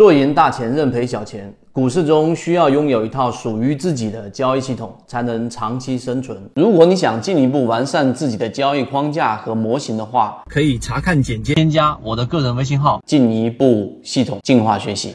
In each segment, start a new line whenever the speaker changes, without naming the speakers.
做赢大钱，认赔小钱。股市中需要拥有一套属于自己的交易系统，才能长期生存。如果你想进一步完善自己的交易框架和模型的话，
可以查看简介，添加我的个人微信号，
进一步系统进化学习。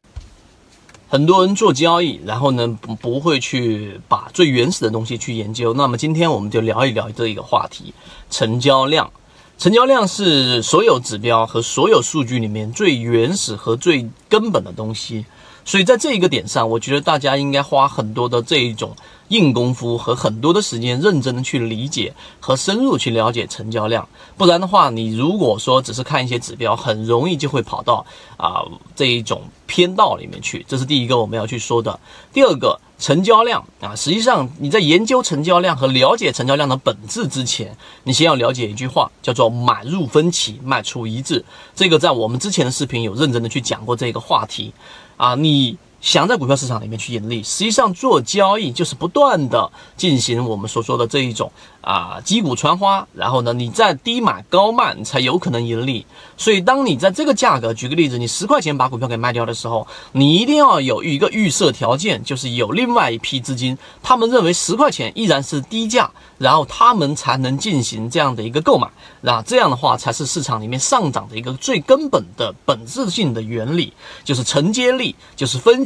很多人做交易，然后呢不不会去把最原始的东西去研究。那么今天我们就聊一聊这一个话题：成交量。成交量是所有指标和所有数据里面最原始和最根本的东西。所以在这一个点上，我觉得大家应该花很多的这一种硬功夫和很多的时间，认真的去理解和深入去了解成交量。不然的话，你如果说只是看一些指标，很容易就会跑到啊这一种偏道里面去。这是第一个我们要去说的。第二个，成交量啊，实际上你在研究成交量和了解成交量的本质之前，你先要了解一句话，叫做买入分歧，卖出一致。这个在我们之前的视频有认真的去讲过这个话题。啊，你想在股票市场里面去盈利，实际上做交易就是不断的进行我们所说的这一种。啊，击鼓传花，然后呢，你在低买高卖，才有可能盈利。所以，当你在这个价格，举个例子，你十块钱把股票给卖掉的时候，你一定要有一个预设条件，就是有另外一批资金，他们认为十块钱依然是低价，然后他们才能进行这样的一个购买。那这样的话，才是市场里面上涨的一个最根本的本质性的原理，就是承接力，就是分。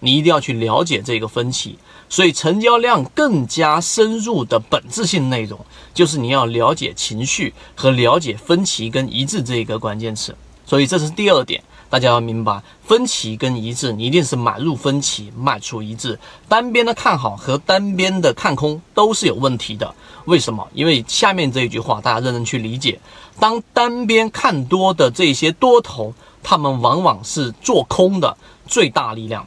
你一定要去了解这个分歧，所以成交量更加深入的本质性内容，就是你要了解情绪和了解分歧跟一致这一个关键词。所以这是第二点，大家要明白，分歧跟一致，你一定是买入分歧，卖出一致。单边的看好和单边的看空都是有问题的。为什么？因为下面这一句话，大家认真去理解。当单边看多的这些多头，他们往往是做空的最大力量。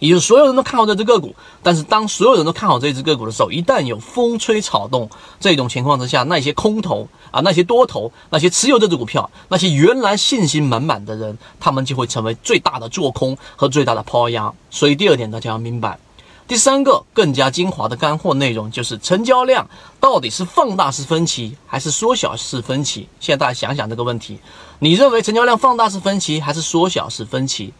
也就是所有人都看好这只个股，但是当所有人都看好这只个股的时候，一旦有风吹草动这种情况之下，那些空头啊，那些多头，那些持有这只股票，那些原来信心满满的人，他们就会成为最大的做空和最大的抛压。所以第二点大家要明白，第三个更加精华的干货内容就是成交量到底是放大式分歧还是缩小式分歧？现在大家想想这个问题，你认为成交量放大式分歧还是缩小式分歧？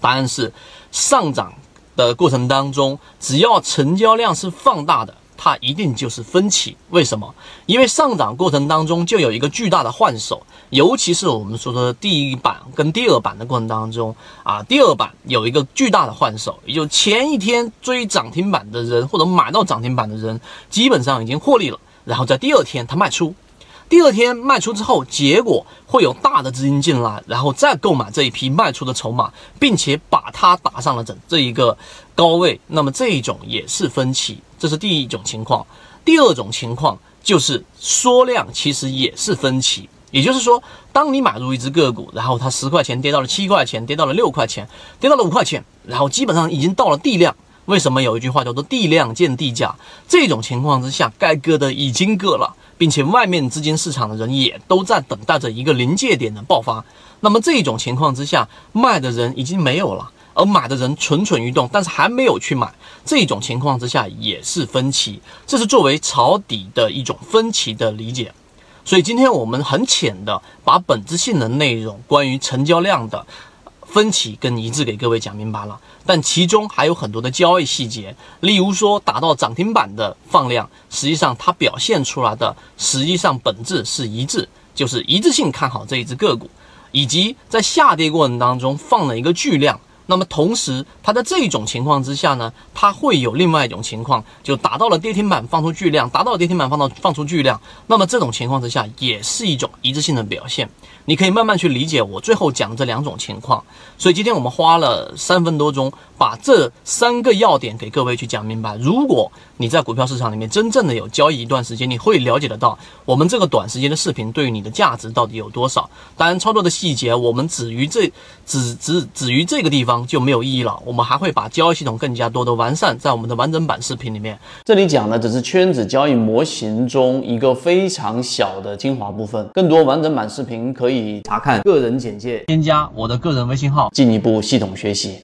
答案是，上涨的过程当中，只要成交量是放大的，它一定就是分歧。为什么？因为上涨过程当中就有一个巨大的换手，尤其是我们说的第一板跟第二板的过程当中啊，第二板有一个巨大的换手，也就前一天追涨停板的人或者买到涨停板的人，基本上已经获利了，然后在第二天他卖出。第二天卖出之后，结果会有大的资金进来，然后再购买这一批卖出的筹码，并且把它打上了整这一个高位。那么这一种也是分歧，这是第一种情况。第二种情况就是缩量，其实也是分歧。也就是说，当你买入一只个股，然后它十块钱跌到了七块钱，跌到了六块钱，跌到了五块钱，然后基本上已经到了地量。为什么有一句话叫做“地量见地价”？这种情况之下，该割的已经割了。并且外面资金市场的人也都在等待着一个临界点的爆发。那么这种情况之下，卖的人已经没有了，而买的人蠢蠢欲动，但是还没有去买。这种情况之下也是分歧，这是作为抄底的一种分歧的理解。所以今天我们很浅的把本质性的内容，关于成交量的。分歧跟一致给各位讲明白了，但其中还有很多的交易细节，例如说打到涨停板的放量，实际上它表现出来的实际上本质是一致，就是一致性看好这一只个股，以及在下跌过程当中放了一个巨量。那么同时，它在这种情况之下呢，它会有另外一种情况，就达到了跌停板放出巨量，达到了跌停板放到放出巨量。那么这种情况之下，也是一种一致性的表现。你可以慢慢去理解我最后讲这两种情况。所以今天我们花了三分多钟，把这三个要点给各位去讲明白。如果你在股票市场里面真正的有交易一段时间，你会了解得到我们这个短时间的视频对于你的价值到底有多少。当然，操作的细节我们止于这，止止止于这个地方方就没有意义了。我们还会把交易系统更加多的完善在我们的完整版视频里面。
这里讲的只是圈子交易模型中一个非常小的精华部分，更多完整版视频可以查看个人简介，
添加我的个人微信号，
进一步系统学习。